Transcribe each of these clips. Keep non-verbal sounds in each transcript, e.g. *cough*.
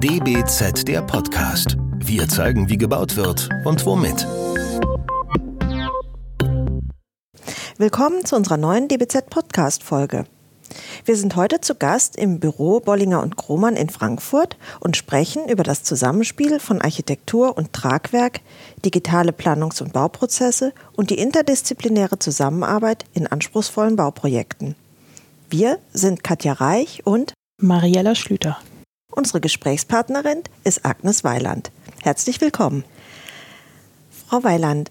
DBZ der Podcast. Wir zeigen, wie gebaut wird und womit. Willkommen zu unserer neuen DBZ Podcast Folge. Wir sind heute zu Gast im Büro Bollinger und Kromann in Frankfurt und sprechen über das Zusammenspiel von Architektur und Tragwerk, digitale Planungs- und Bauprozesse und die interdisziplinäre Zusammenarbeit in anspruchsvollen Bauprojekten. Wir sind Katja Reich und Mariella Schlüter. Unsere Gesprächspartnerin ist Agnes Weiland. Herzlich willkommen. Frau Weiland,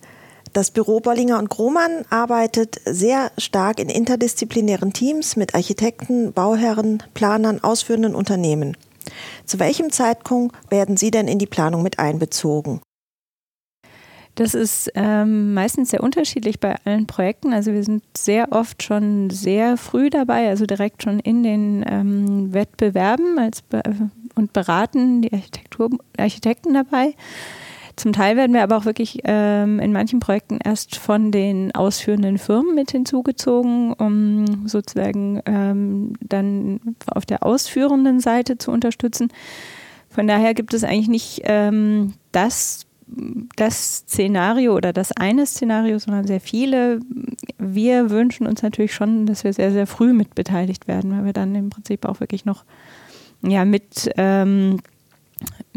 das Büro Bollinger und Grohmann arbeitet sehr stark in interdisziplinären Teams mit Architekten, Bauherren, Planern, ausführenden Unternehmen. Zu welchem Zeitpunkt werden Sie denn in die Planung mit einbezogen? Das ist ähm, meistens sehr unterschiedlich bei allen Projekten. Also wir sind sehr oft schon sehr früh dabei, also direkt schon in den ähm, Wettbewerben als be und beraten die Architektur Architekten dabei. Zum Teil werden wir aber auch wirklich ähm, in manchen Projekten erst von den ausführenden Firmen mit hinzugezogen, um sozusagen ähm, dann auf der ausführenden Seite zu unterstützen. Von daher gibt es eigentlich nicht ähm, das, das Szenario oder das eine Szenario, sondern sehr viele. Wir wünschen uns natürlich schon, dass wir sehr, sehr früh mit beteiligt werden, weil wir dann im Prinzip auch wirklich noch ja, mit ähm,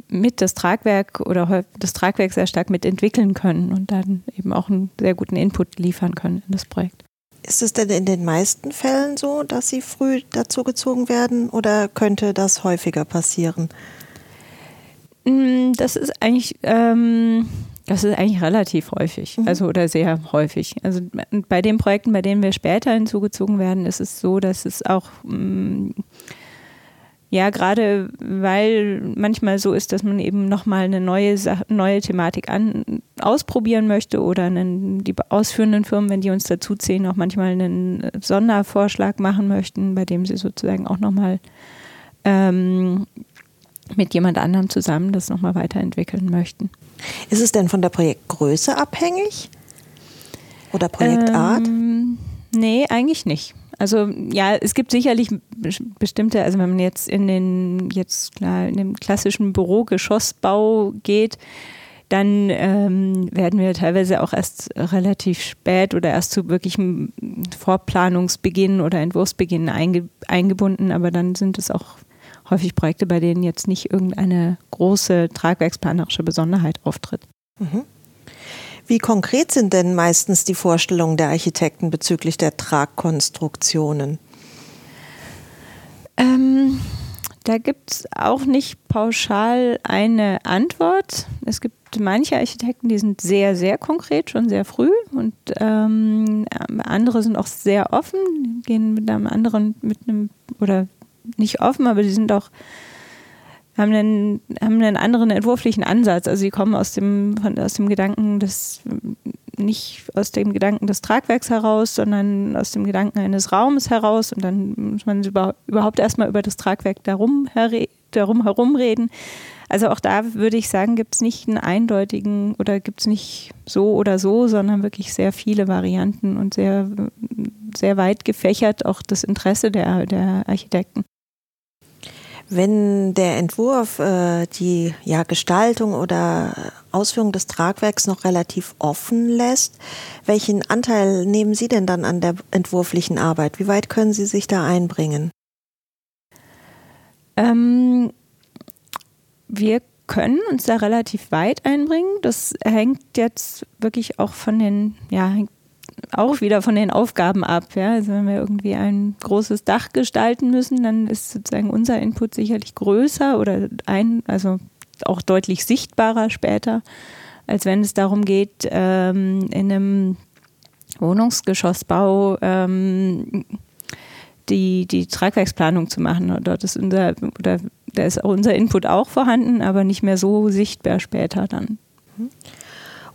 mit das Tragwerk oder das Tragwerk sehr stark mitentwickeln können und dann eben auch einen sehr guten Input liefern können in das Projekt. Ist es denn in den meisten Fällen so, dass Sie früh dazu gezogen werden oder könnte das häufiger passieren? Mm, das ist eigentlich, ähm, das ist eigentlich relativ häufig, mhm. also oder sehr häufig. Also bei den Projekten, bei denen wir später hinzugezogen werden, ist es so, dass es auch ähm, ja, gerade weil manchmal so ist, dass man eben nochmal eine neue, neue Thematik an, ausprobieren möchte oder einen, die ausführenden Firmen, wenn die uns dazu zählen, auch manchmal einen Sondervorschlag machen möchten, bei dem sie sozusagen auch nochmal ähm, mit jemand anderem zusammen das nochmal weiterentwickeln möchten. Ist es denn von der Projektgröße abhängig? Oder Projektart? Ähm, nee, eigentlich nicht. Also ja, es gibt sicherlich bestimmte, also wenn man jetzt in den jetzt klar in dem klassischen Bürogeschossbau geht, dann ähm, werden wir teilweise auch erst relativ spät oder erst zu wirklichem Vorplanungsbeginn oder Entwurfsbeginn einge eingebunden, aber dann sind es auch häufig Projekte, bei denen jetzt nicht irgendeine große tragwerksplanerische Besonderheit auftritt. Mhm. Wie konkret sind denn meistens die Vorstellungen der Architekten bezüglich der Tragkonstruktionen? Ähm, da gibt es auch nicht pauschal eine Antwort. Es gibt manche Architekten, die sind sehr, sehr konkret, schon sehr früh und ähm, andere sind auch sehr offen, gehen mit einem anderen, mit einem, oder nicht offen, aber die sind auch haben einen, haben einen anderen entwurflichen Ansatz. Also sie kommen aus dem, von, aus dem Gedanken des, nicht aus dem Gedanken des Tragwerks heraus, sondern aus dem Gedanken eines Raumes heraus. Und dann muss man über, überhaupt erstmal über das Tragwerk darum, darum herum reden. Also auch da würde ich sagen, gibt es nicht einen eindeutigen oder gibt es nicht so oder so, sondern wirklich sehr viele Varianten und sehr, sehr weit gefächert auch das Interesse der, der Architekten. Wenn der Entwurf äh, die ja, Gestaltung oder Ausführung des Tragwerks noch relativ offen lässt, welchen Anteil nehmen Sie denn dann an der entwurflichen Arbeit? Wie weit können Sie sich da einbringen? Ähm, wir können uns da relativ weit einbringen. Das hängt jetzt wirklich auch von den, ja, hängt auch wieder von den Aufgaben ab. Ja? Also wenn wir irgendwie ein großes Dach gestalten müssen, dann ist sozusagen unser Input sicherlich größer oder ein, also auch deutlich sichtbarer später, als wenn es darum geht, ähm, in einem Wohnungsgeschossbau ähm, die, die Tragwerksplanung zu machen. Dort ist unser, oder da ist unser Input auch vorhanden, aber nicht mehr so sichtbar später dann.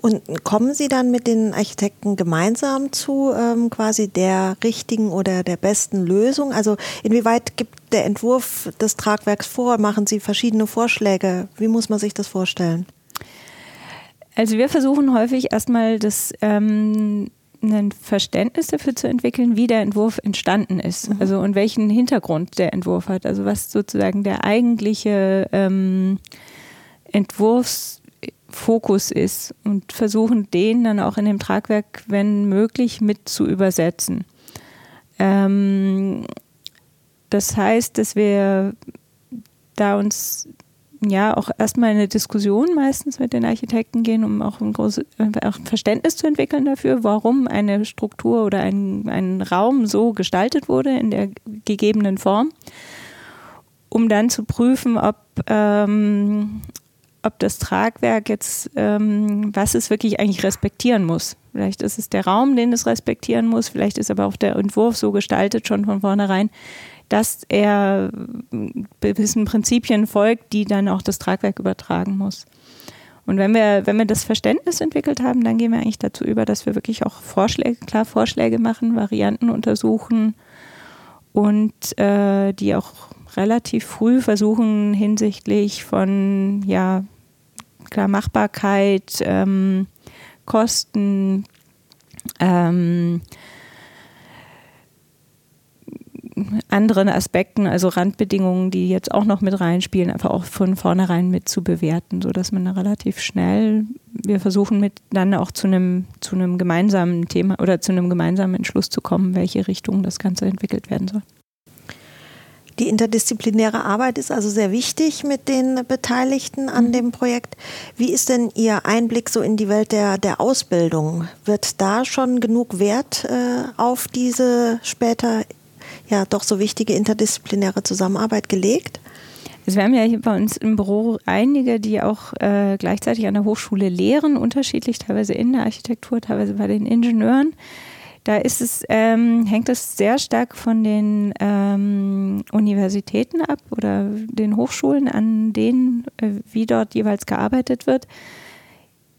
Und kommen Sie dann mit den Architekten gemeinsam zu ähm, quasi der richtigen oder der besten Lösung? Also inwieweit gibt der Entwurf des Tragwerks vor? Machen Sie verschiedene Vorschläge? Wie muss man sich das vorstellen? Also wir versuchen häufig erstmal das ähm, ein Verständnis dafür zu entwickeln, wie der Entwurf entstanden ist. Mhm. Also und welchen Hintergrund der Entwurf hat. Also was sozusagen der eigentliche ähm, Entwurfsfokus ist und versuchen den dann auch in dem Tragwerk, wenn möglich, mit zu übersetzen. Ähm, das heißt, dass wir da uns ja auch erstmal eine Diskussion meistens mit den Architekten gehen, um auch ein großes auch ein Verständnis zu entwickeln dafür, warum eine Struktur oder ein, ein Raum so gestaltet wurde in der gegebenen Form, um dann zu prüfen, ob, ähm, ob das Tragwerk jetzt, ähm, was es wirklich eigentlich respektieren muss. Vielleicht ist es der Raum, den es respektieren muss, vielleicht ist aber auch der Entwurf so gestaltet schon von vornherein, dass er gewissen Prinzipien folgt, die dann auch das Tragwerk übertragen muss. Und wenn wir, wenn wir das Verständnis entwickelt haben, dann gehen wir eigentlich dazu über, dass wir wirklich auch Vorschläge, klar Vorschläge machen, Varianten untersuchen und äh, die auch relativ früh versuchen hinsichtlich von ja klar Machbarkeit, ähm, Kosten, ähm, anderen Aspekten, also Randbedingungen, die jetzt auch noch mit reinspielen, einfach auch von vornherein mit zu bewerten, sodass man relativ schnell, wir versuchen mit dann auch zu einem, zu einem gemeinsamen Thema oder zu einem gemeinsamen Entschluss zu kommen, welche Richtung das Ganze entwickelt werden soll. Die interdisziplinäre Arbeit ist also sehr wichtig mit den Beteiligten an mhm. dem Projekt. Wie ist denn Ihr Einblick so in die Welt der, der Ausbildung? Wird da schon genug Wert äh, auf diese später ja doch so wichtige interdisziplinäre Zusammenarbeit gelegt? Also wir haben ja hier bei uns im Büro einige, die auch äh, gleichzeitig an der Hochschule lehren, unterschiedlich, teilweise in der Architektur, teilweise bei den Ingenieuren. Da ist es, ähm, hängt es sehr stark von den ähm, Universitäten ab oder den Hochschulen, an denen, äh, wie dort jeweils gearbeitet wird.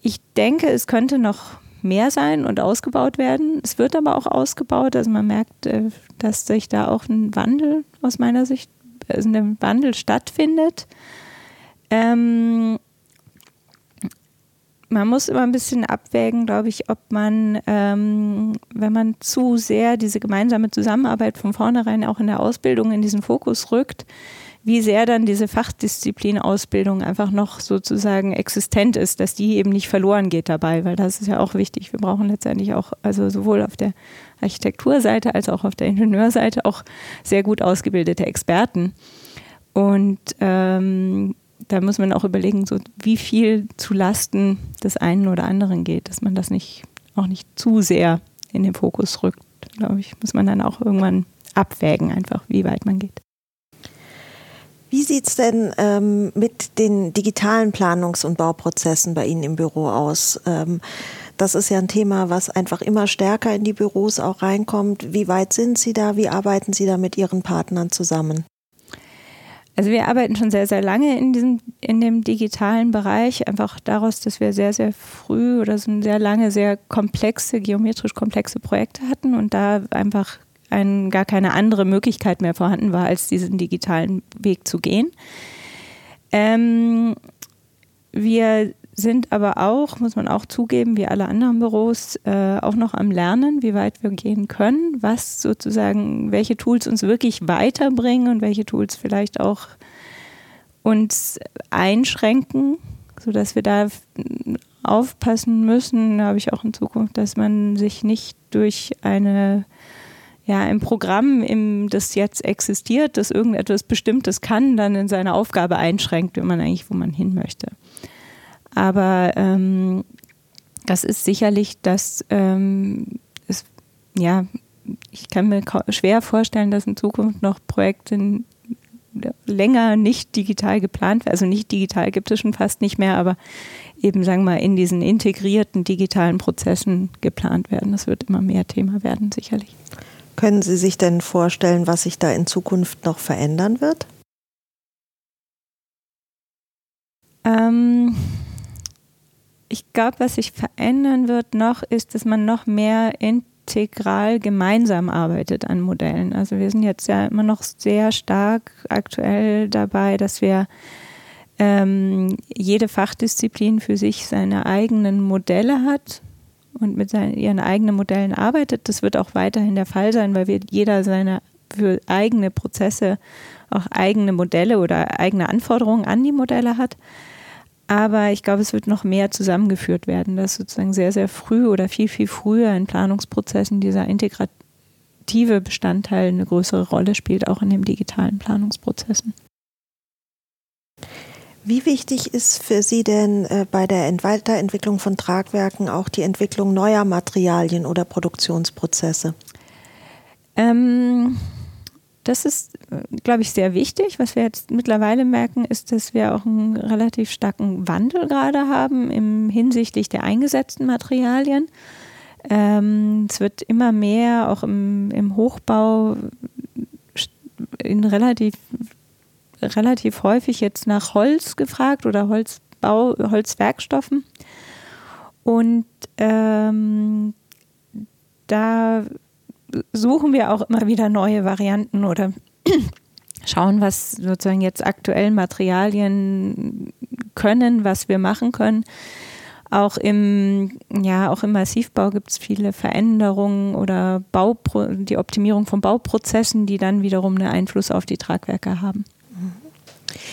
Ich denke, es könnte noch mehr sein und ausgebaut werden. Es wird aber auch ausgebaut. Also man merkt, äh, dass sich da auch ein Wandel aus meiner Sicht, also ein Wandel stattfindet. Ähm, man muss immer ein bisschen abwägen, glaube ich, ob man, ähm, wenn man zu sehr diese gemeinsame Zusammenarbeit von vornherein auch in der Ausbildung in diesen Fokus rückt, wie sehr dann diese Fachdisziplinausbildung einfach noch sozusagen existent ist, dass die eben nicht verloren geht dabei, weil das ist ja auch wichtig. Wir brauchen letztendlich auch, also sowohl auf der Architekturseite als auch auf der Ingenieurseite auch sehr gut ausgebildete Experten. Und ähm, da muss man auch überlegen, so wie viel zu Lasten des einen oder anderen geht, dass man das nicht auch nicht zu sehr in den Fokus rückt, glaube ich, muss man dann auch irgendwann abwägen, einfach wie weit man geht. Wie sieht es denn ähm, mit den digitalen Planungs- und Bauprozessen bei Ihnen im Büro aus? Ähm, das ist ja ein Thema, was einfach immer stärker in die Büros auch reinkommt. Wie weit sind Sie da? Wie arbeiten Sie da mit Ihren Partnern zusammen? Also wir arbeiten schon sehr, sehr lange in diesem, in dem digitalen Bereich, einfach daraus, dass wir sehr, sehr früh oder so sehr lange sehr komplexe, geometrisch komplexe Projekte hatten und da einfach ein, gar keine andere Möglichkeit mehr vorhanden war, als diesen digitalen Weg zu gehen. Ähm, wir sind aber auch, muss man auch zugeben, wie alle anderen Büros, äh, auch noch am Lernen, wie weit wir gehen können, was sozusagen, welche Tools uns wirklich weiterbringen und welche Tools vielleicht auch uns einschränken, sodass wir da aufpassen müssen, habe ich auch in Zukunft, dass man sich nicht durch eine ja, ein Programm, im, das jetzt existiert, das irgendetwas Bestimmtes kann, dann in seiner Aufgabe einschränkt, wenn man eigentlich, wo man hin möchte. Aber ähm, das ist sicherlich, dass ähm, es, ja, ich kann mir schwer vorstellen, dass in Zukunft noch Projekte länger nicht digital geplant werden. Also nicht digital gibt es schon fast nicht mehr, aber eben, sagen wir mal, in diesen integrierten digitalen Prozessen geplant werden. Das wird immer mehr Thema werden, sicherlich. Können Sie sich denn vorstellen, was sich da in Zukunft noch verändern wird? Ähm, ich glaube, was sich verändern wird noch, ist, dass man noch mehr integral gemeinsam arbeitet an Modellen. Also wir sind jetzt ja immer noch sehr stark aktuell dabei, dass wir ähm, jede Fachdisziplin für sich seine eigenen Modelle hat und mit seinen, ihren eigenen Modellen arbeitet. Das wird auch weiterhin der Fall sein, weil wir jeder seine für eigene Prozesse auch eigene Modelle oder eigene Anforderungen an die Modelle hat. Aber ich glaube, es wird noch mehr zusammengeführt werden, dass sozusagen sehr, sehr früh oder viel, viel früher in Planungsprozessen dieser integrative Bestandteil eine größere Rolle spielt, auch in den digitalen Planungsprozessen. Wie wichtig ist für Sie denn äh, bei der Weiterentwicklung von Tragwerken auch die Entwicklung neuer Materialien oder Produktionsprozesse? Ähm, das ist, glaube ich, sehr wichtig. Was wir jetzt mittlerweile merken, ist, dass wir auch einen relativ starken Wandel gerade haben im hinsichtlich der eingesetzten Materialien. Ähm, es wird immer mehr auch im, im Hochbau in relativ, relativ häufig jetzt nach Holz gefragt oder Holzbau, Holzwerkstoffen. Und ähm, da suchen wir auch immer wieder neue Varianten oder *clears throat* schauen, was sozusagen jetzt aktuell Materialien können, was wir machen können. Auch im, ja, auch im Massivbau gibt es viele Veränderungen oder Baupro die Optimierung von Bauprozessen, die dann wiederum einen Einfluss auf die Tragwerke haben.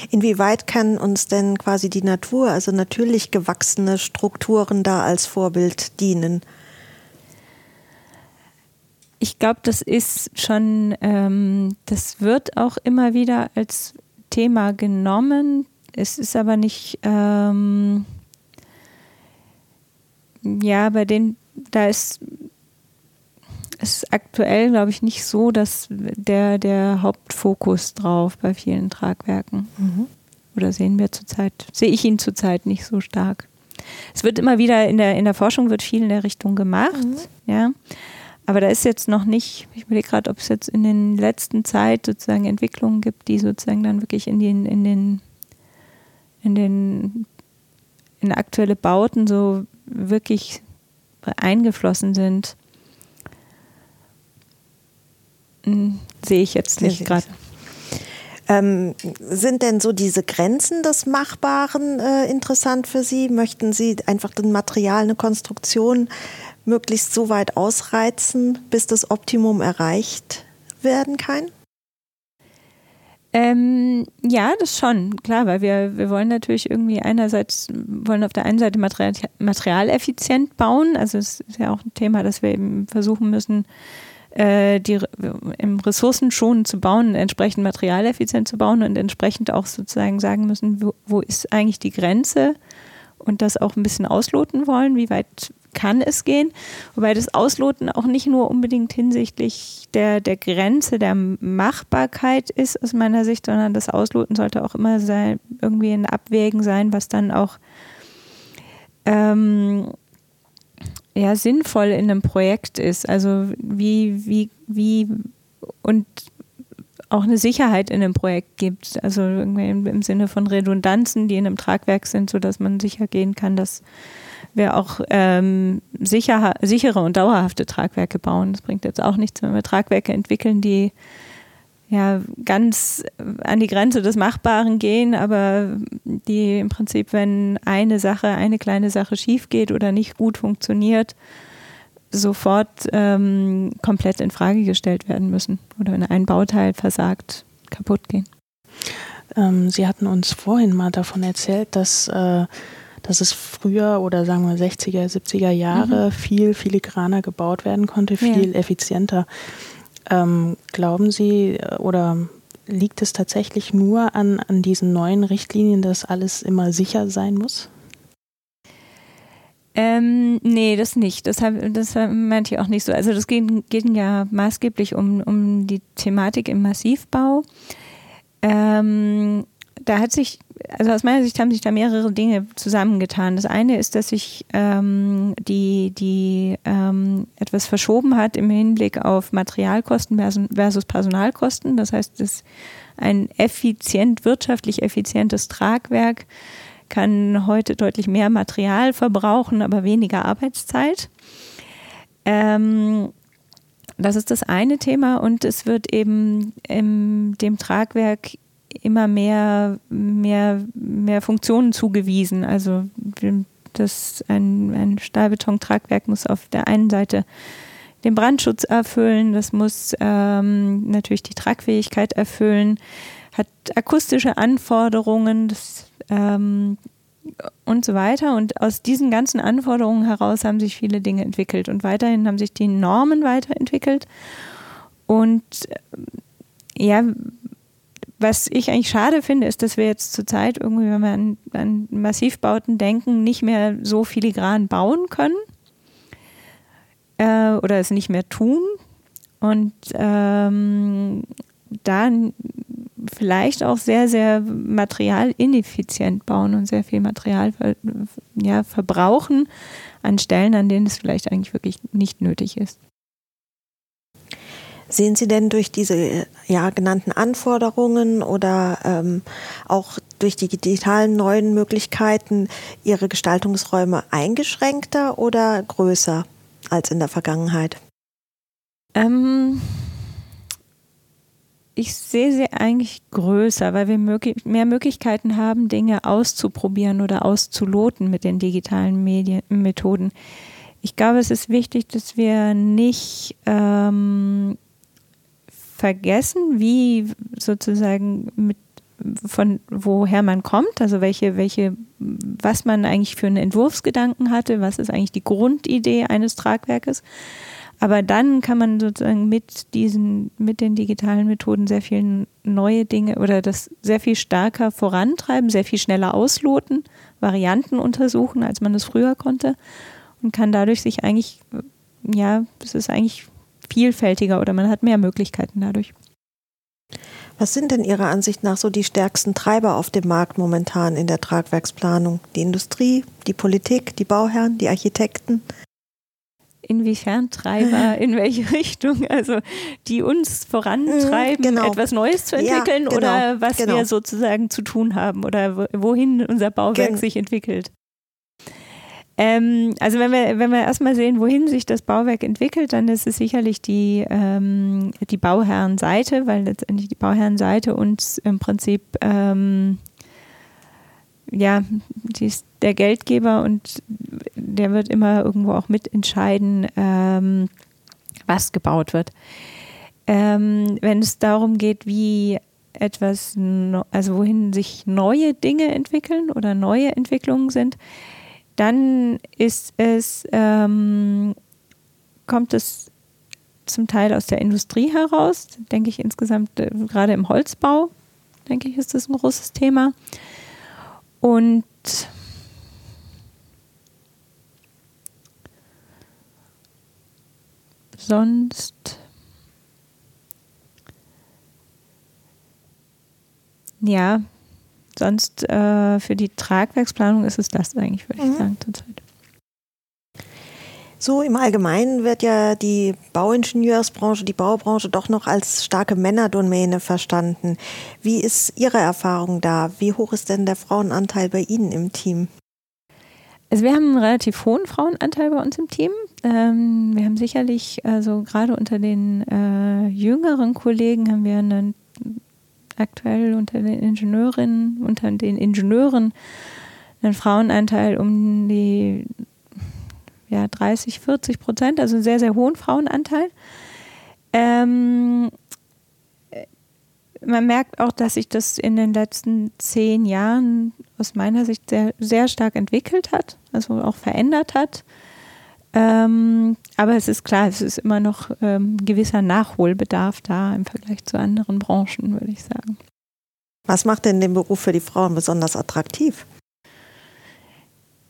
Inwieweit kann uns denn quasi die Natur, also natürlich gewachsene Strukturen da als Vorbild dienen? Ich glaube, das ist schon, ähm, das wird auch immer wieder als Thema genommen. Es ist aber nicht, ähm, ja, bei den, da ist es aktuell, glaube ich, nicht so, dass der, der Hauptfokus drauf bei vielen Tragwerken. Mhm. Oder sehen wir zurzeit, sehe ich ihn zurzeit nicht so stark. Es wird immer wieder in der, in der Forschung wird viel in der Richtung gemacht, mhm. ja. Aber da ist jetzt noch nicht, ich überlege gerade, ob es jetzt in den letzten Zeit sozusagen Entwicklungen gibt, die sozusagen dann wirklich in den, in den, in den, in aktuelle Bauten so wirklich eingeflossen sind. Hm, sehe ich jetzt nicht gerade. Ähm, sind denn so diese Grenzen des Machbaren äh, interessant für Sie? Möchten Sie einfach ein Material, eine Konstruktion möglichst so weit ausreizen, bis das Optimum erreicht werden kann? Ähm, ja, das schon, klar, weil wir, wir wollen natürlich irgendwie einerseits, wollen auf der einen Seite Material, materialeffizient bauen, also es ist ja auch ein Thema, dass wir eben versuchen müssen, äh, die im Ressourcen zu bauen, entsprechend materialeffizient zu bauen und entsprechend auch sozusagen sagen müssen, wo, wo ist eigentlich die Grenze und das auch ein bisschen ausloten wollen, wie weit kann es gehen. Wobei das Ausloten auch nicht nur unbedingt hinsichtlich der, der Grenze der Machbarkeit ist aus meiner Sicht, sondern das Ausloten sollte auch immer sein, irgendwie ein Abwägen sein, was dann auch ähm, ja, sinnvoll in einem Projekt ist. Also wie, wie, wie und auch eine Sicherheit in einem Projekt gibt. Also im Sinne von Redundanzen, die in einem Tragwerk sind, sodass man sicher gehen kann, dass wir auch ähm, sicher, sichere und dauerhafte Tragwerke bauen. Das bringt jetzt auch nichts, wenn wir Tragwerke entwickeln, die ja ganz an die Grenze des Machbaren gehen, aber die im Prinzip, wenn eine Sache, eine kleine Sache schief geht oder nicht gut funktioniert, sofort ähm, komplett in Frage gestellt werden müssen oder wenn ein Bauteil versagt, kaputt gehen. Ähm, Sie hatten uns vorhin mal davon erzählt, dass äh, dass es früher oder sagen wir 60er, 70er Jahre mhm. viel filigraner gebaut werden konnte, viel ja. effizienter. Ähm, glauben Sie äh, oder liegt es tatsächlich nur an, an diesen neuen Richtlinien, dass alles immer sicher sein muss? Ähm, nee, das nicht. Das, hab, das meinte ich auch nicht so. Also das geht, geht ja maßgeblich um, um die Thematik im Massivbau. Ähm, da hat sich also aus meiner Sicht haben sich da mehrere Dinge zusammengetan. Das eine ist, dass sich ähm, die, die ähm, etwas verschoben hat im Hinblick auf Materialkosten versus Personalkosten. Das heißt, dass ein effizient, wirtschaftlich effizientes Tragwerk kann heute deutlich mehr Material verbrauchen, aber weniger Arbeitszeit. Ähm, das ist das eine Thema und es wird eben in dem Tragwerk immer mehr, mehr, mehr Funktionen zugewiesen. Also das ein, ein Stahlbetontragwerk muss auf der einen Seite den Brandschutz erfüllen, das muss ähm, natürlich die Tragfähigkeit erfüllen, hat akustische Anforderungen das, ähm, und so weiter. Und aus diesen ganzen Anforderungen heraus haben sich viele Dinge entwickelt und weiterhin haben sich die Normen weiterentwickelt. Und äh, ja, was ich eigentlich schade finde, ist, dass wir jetzt zurzeit irgendwie, wenn wir an, an Massivbauten denken, nicht mehr so filigran bauen können äh, oder es nicht mehr tun. Und ähm, dann vielleicht auch sehr, sehr materialineffizient bauen und sehr viel Material ver ja, verbrauchen an Stellen, an denen es vielleicht eigentlich wirklich nicht nötig ist. Sehen Sie denn durch diese ja, genannten Anforderungen oder ähm, auch durch die digitalen neuen Möglichkeiten Ihre Gestaltungsräume eingeschränkter oder größer als in der Vergangenheit? Ähm, ich sehe sie eigentlich größer, weil wir mehr Möglichkeiten haben, Dinge auszuprobieren oder auszuloten mit den digitalen Medien Methoden. Ich glaube, es ist wichtig, dass wir nicht ähm, vergessen, wie sozusagen mit von woher man kommt, also welche, welche, was man eigentlich für einen Entwurfsgedanken hatte, was ist eigentlich die Grundidee eines Tragwerkes. Aber dann kann man sozusagen mit diesen, mit den digitalen Methoden sehr viel neue Dinge oder das sehr viel stärker vorantreiben, sehr viel schneller ausloten, Varianten untersuchen, als man das früher konnte und kann dadurch sich eigentlich, ja, es ist eigentlich vielfältiger oder man hat mehr Möglichkeiten dadurch. Was sind denn Ihrer Ansicht nach so die stärksten Treiber auf dem Markt momentan in der Tragwerksplanung? Die Industrie, die Politik, die Bauherren, die Architekten? Inwiefern Treiber, *laughs* in welche Richtung? Also die uns vorantreiben, genau. etwas Neues zu entwickeln ja, genau, oder was genau. wir sozusagen zu tun haben oder wohin unser Bauwerk Gen sich entwickelt? Ähm, also wenn wir, wenn wir erstmal sehen, wohin sich das Bauwerk entwickelt, dann ist es sicherlich die, ähm, die Bauherrenseite, weil letztendlich die Bauherrenseite uns im Prinzip ähm, ja, die ist der Geldgeber und der wird immer irgendwo auch mitentscheiden, ähm, was gebaut wird. Ähm, wenn es darum geht, wie etwas, also wohin sich neue Dinge entwickeln oder neue Entwicklungen sind, dann ist es, ähm, kommt es zum Teil aus der Industrie heraus, denke ich insgesamt, äh, gerade im Holzbau, denke ich, ist das ein großes Thema. Und sonst ja, sonst äh, für die Tragwerksplanung ist es das eigentlich, würde mhm. ich sagen, zurzeit. So im Allgemeinen wird ja die Bauingenieursbranche, die Baubranche doch noch als starke Männerdomäne verstanden. Wie ist Ihre Erfahrung da? Wie hoch ist denn der Frauenanteil bei Ihnen im Team? Also wir haben einen relativ hohen Frauenanteil bei uns im Team. Ähm, wir haben sicherlich, also gerade unter den äh, jüngeren Kollegen haben wir einen aktuell unter den Ingenieurinnen, unter den Ingenieuren einen Frauenanteil um die ja, 30, 40 Prozent, also einen sehr, sehr hohen Frauenanteil. Ähm, man merkt auch, dass sich das in den letzten zehn Jahren aus meiner Sicht sehr, sehr stark entwickelt hat, also auch verändert hat. Ähm, aber es ist klar, es ist immer noch ähm, gewisser Nachholbedarf da im Vergleich zu anderen Branchen, würde ich sagen. Was macht denn den Beruf für die Frauen besonders attraktiv?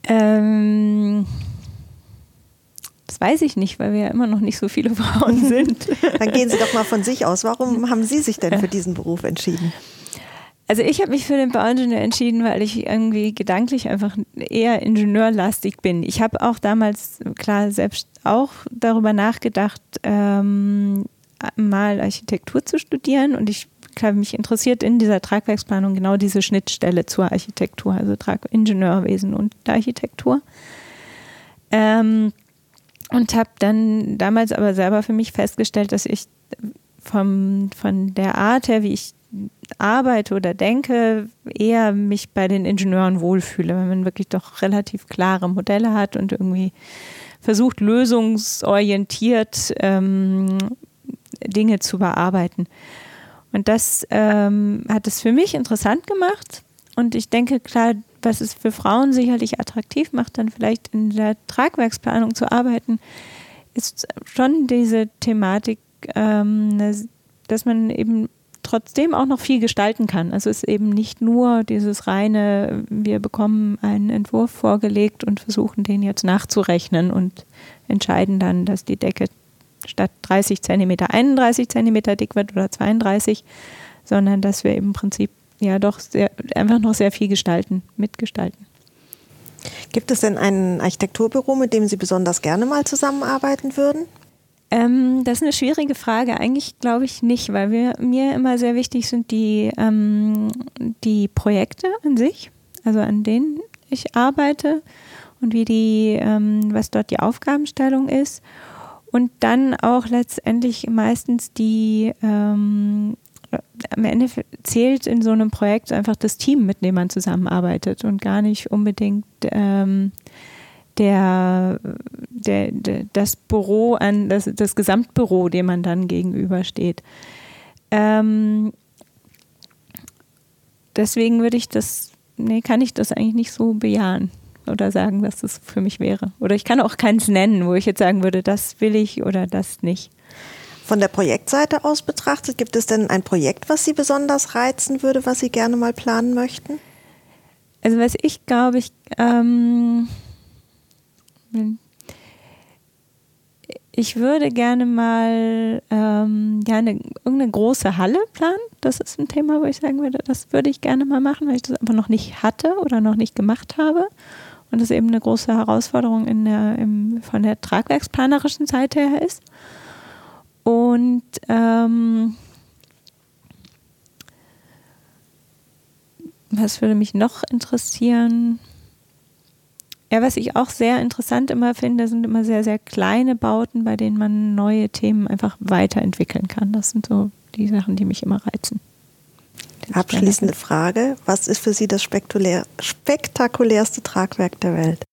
Ähm, das weiß ich nicht, weil wir ja immer noch nicht so viele Frauen *laughs* sind. Dann gehen Sie doch mal von sich aus. Warum haben Sie sich denn für diesen Beruf entschieden? Also ich habe mich für den Bauingenieur entschieden, weil ich irgendwie gedanklich einfach eher ingenieurlastig bin. Ich habe auch damals, klar, selbst auch darüber nachgedacht, ähm, mal Architektur zu studieren und ich glaube, mich interessiert in dieser Tragwerksplanung genau diese Schnittstelle zur Architektur, also Trag Ingenieurwesen und Architektur. Ähm, und habe dann damals aber selber für mich festgestellt, dass ich vom, von der Art her, wie ich arbeite oder denke, eher mich bei den Ingenieuren wohlfühle, wenn man wirklich doch relativ klare Modelle hat und irgendwie versucht, lösungsorientiert ähm, Dinge zu bearbeiten. Und das ähm, hat es für mich interessant gemacht. Und ich denke, klar, was es für Frauen sicherlich attraktiv macht, dann vielleicht in der Tragwerksplanung zu arbeiten, ist schon diese Thematik, ähm, dass man eben trotzdem auch noch viel gestalten kann. Also es ist eben nicht nur dieses reine, wir bekommen einen Entwurf vorgelegt und versuchen den jetzt nachzurechnen und entscheiden dann, dass die Decke statt 30 cm 31 cm dick wird oder 32, sondern dass wir im Prinzip ja doch sehr, einfach noch sehr viel gestalten, mitgestalten. Gibt es denn ein Architekturbüro, mit dem Sie besonders gerne mal zusammenarbeiten würden? Ähm, das ist eine schwierige Frage. Eigentlich glaube ich nicht, weil wir, mir immer sehr wichtig sind die, ähm, die Projekte an sich, also an denen ich arbeite und wie die, ähm, was dort die Aufgabenstellung ist. Und dann auch letztendlich meistens die, ähm, am Ende zählt in so einem Projekt einfach das Team, mit dem man zusammenarbeitet und gar nicht unbedingt ähm, der, der, der, das Büro an, das, das Gesamtbüro, dem man dann gegenübersteht. Ähm, deswegen würde ich das, nee, kann ich das eigentlich nicht so bejahen oder sagen, dass das für mich wäre. Oder ich kann auch keins nennen, wo ich jetzt sagen würde, das will ich oder das nicht. Von der Projektseite aus betrachtet, gibt es denn ein Projekt, was Sie besonders reizen würde, was Sie gerne mal planen möchten? Also was ich glaube ich, ähm, ich würde gerne mal ähm, ja, eine, irgendeine große Halle planen. Das ist ein Thema, wo ich sagen würde, das würde ich gerne mal machen, weil ich das einfach noch nicht hatte oder noch nicht gemacht habe. Und das eben eine große Herausforderung in der, im, von der tragwerksplanerischen Seite her ist. Und ähm, was würde mich noch interessieren? Ja, was ich auch sehr interessant immer finde, sind immer sehr, sehr kleine Bauten, bei denen man neue Themen einfach weiterentwickeln kann. Das sind so die Sachen, die mich immer reizen. Abschließende Frage. Was ist für Sie das spektakulärste Tragwerk der Welt?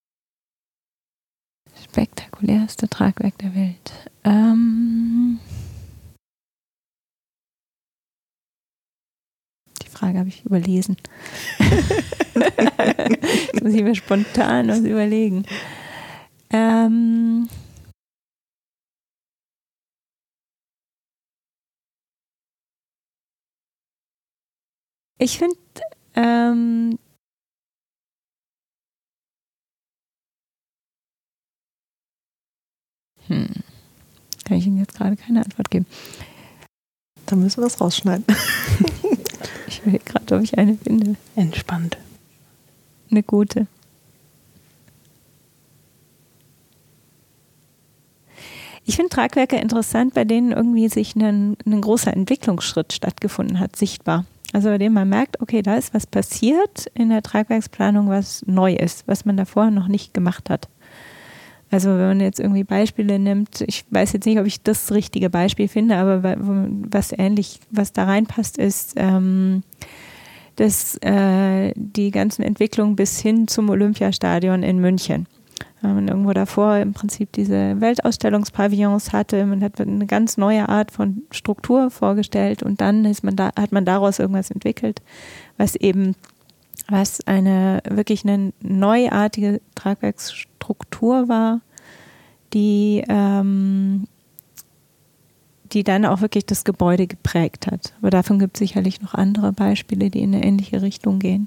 Spektakulärste Tragwerk der Welt. Ähm Frage habe ich überlesen. *laughs* Jetzt muss ich mir spontan was überlegen. Ähm ich finde, ähm hm. kann ich Ihnen jetzt gerade keine Antwort geben. Da müssen wir es rausschneiden. *laughs* Ich will gerade, ob ich eine finde. Entspannt. Eine gute. Ich finde Tragwerke interessant, bei denen irgendwie sich ein, ein großer Entwicklungsschritt stattgefunden hat, sichtbar. Also bei dem man merkt, okay, da ist was passiert in der Tragwerksplanung, was neu ist, was man davor noch nicht gemacht hat. Also wenn man jetzt irgendwie Beispiele nimmt, ich weiß jetzt nicht, ob ich das richtige Beispiel finde, aber was ähnlich, was da reinpasst, ist, ähm, dass äh, die ganzen Entwicklungen bis hin zum Olympiastadion in München. Wenn man irgendwo davor im Prinzip diese Weltausstellungspavillons hatte, man hat eine ganz neue Art von Struktur vorgestellt und dann ist man da, hat man daraus irgendwas entwickelt, was eben was eine wirklich eine neuartige Tragwerksstruktur war, die, ähm, die dann auch wirklich das Gebäude geprägt hat. Aber davon gibt es sicherlich noch andere Beispiele, die in eine ähnliche Richtung gehen.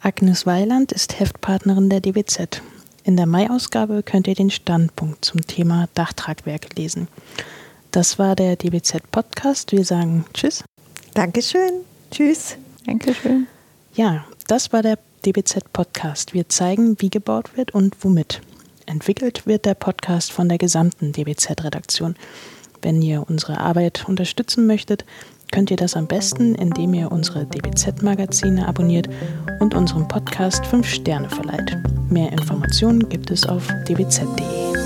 Agnes Weiland ist Heftpartnerin der DBZ. In der Mai-Ausgabe könnt ihr den Standpunkt zum Thema Dachtragwerke lesen. Das war der DBZ-Podcast. Wir sagen Tschüss. Dankeschön. Tschüss. Dankeschön. Ja, das war der DBZ Podcast. Wir zeigen, wie gebaut wird und womit. Entwickelt wird der Podcast von der gesamten DBZ-Redaktion. Wenn ihr unsere Arbeit unterstützen möchtet, könnt ihr das am besten, indem ihr unsere DBZ-Magazine abonniert und unserem Podcast 5 Sterne verleiht. Mehr Informationen gibt es auf dbz.de.